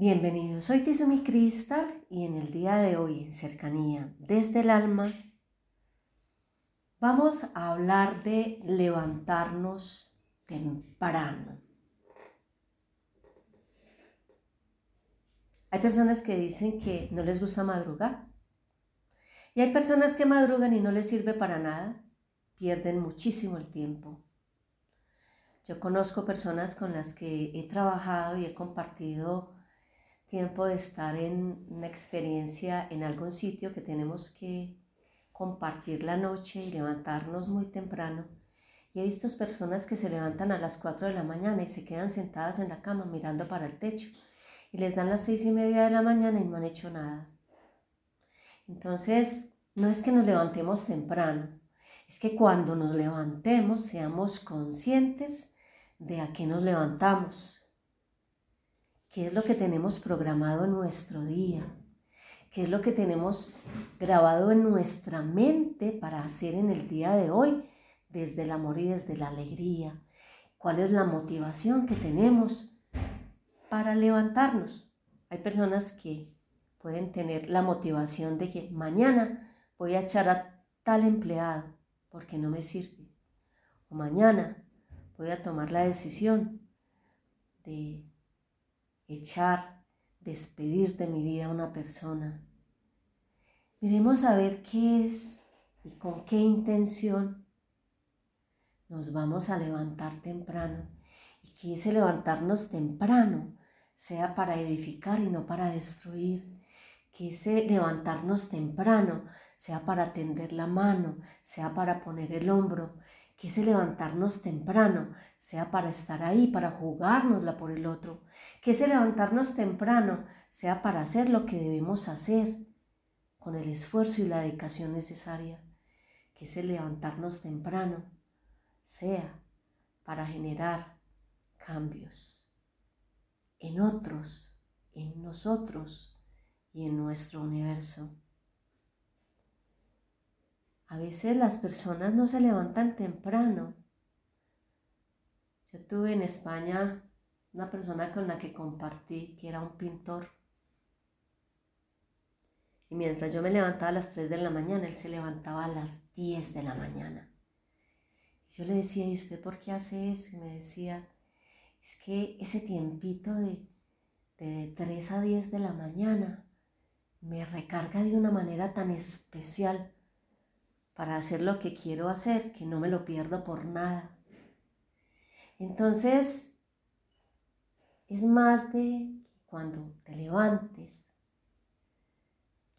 Bienvenidos, soy Tizumi Cristal y en el día de hoy en Cercanía desde el alma vamos a hablar de levantarnos temprano. Hay personas que dicen que no les gusta madrugar y hay personas que madrugan y no les sirve para nada, pierden muchísimo el tiempo. Yo conozco personas con las que he trabajado y he compartido tiempo de estar en una experiencia en algún sitio que tenemos que compartir la noche y levantarnos muy temprano. Y he visto personas que se levantan a las 4 de la mañana y se quedan sentadas en la cama mirando para el techo y les dan las seis y media de la mañana y no han hecho nada. Entonces, no es que nos levantemos temprano, es que cuando nos levantemos seamos conscientes de a qué nos levantamos, qué es lo que tenemos programado en nuestro día, qué es lo que tenemos grabado en nuestra mente para hacer en el día de hoy desde el amor y desde la alegría, cuál es la motivación que tenemos para levantarnos. Hay personas que pueden tener la motivación de que mañana voy a echar a tal empleado porque no me sirve. O mañana voy a tomar la decisión de echar, despedir de mi vida a una persona. Miremos a ver qué es y con qué intención nos vamos a levantar temprano y que ese levantarnos temprano sea para edificar y no para destruir. Que ese levantarnos temprano sea para tender la mano, sea para poner el hombro, que ese levantarnos temprano sea para estar ahí, para jugárnosla por el otro, que ese levantarnos temprano sea para hacer lo que debemos hacer con el esfuerzo y la dedicación necesaria, que ese levantarnos temprano sea para generar cambios en otros, en nosotros y en nuestro universo. A veces las personas no se levantan temprano. Yo tuve en España una persona con la que compartí, que era un pintor. Y mientras yo me levantaba a las 3 de la mañana, él se levantaba a las 10 de la mañana. Yo le decía, ¿y usted por qué hace eso? Y me decía, es que ese tiempito de, de 3 a 10 de la mañana me recarga de una manera tan especial para hacer lo que quiero hacer, que no me lo pierdo por nada. Entonces, es más de cuando te levantes,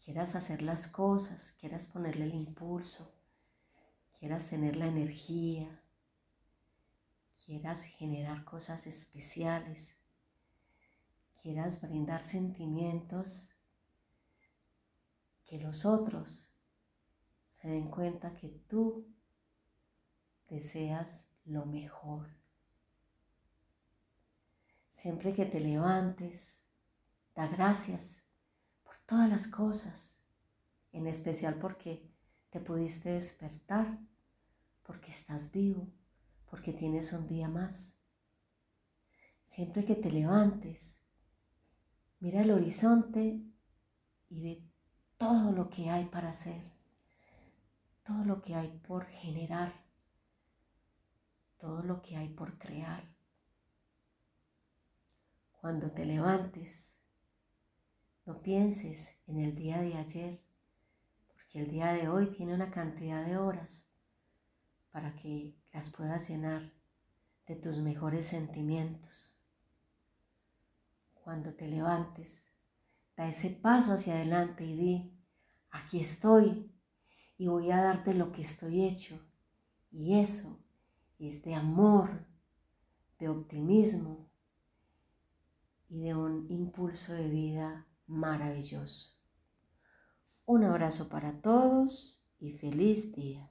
quieras hacer las cosas, quieras ponerle el impulso, quieras tener la energía, quieras generar cosas especiales, quieras brindar sentimientos que los otros se den cuenta que tú deseas lo mejor. Siempre que te levantes, da gracias por todas las cosas, en especial porque te pudiste despertar, porque estás vivo, porque tienes un día más. Siempre que te levantes, mira el horizonte y ve todo lo que hay para hacer todo lo que hay por generar, todo lo que hay por crear. Cuando te levantes, no pienses en el día de ayer, porque el día de hoy tiene una cantidad de horas para que las puedas llenar de tus mejores sentimientos. Cuando te levantes, da ese paso hacia adelante y di, aquí estoy, y voy a darte lo que estoy hecho. Y eso es de amor, de optimismo, y de un impulso de vida maravilloso. Un abrazo para todos y feliz día.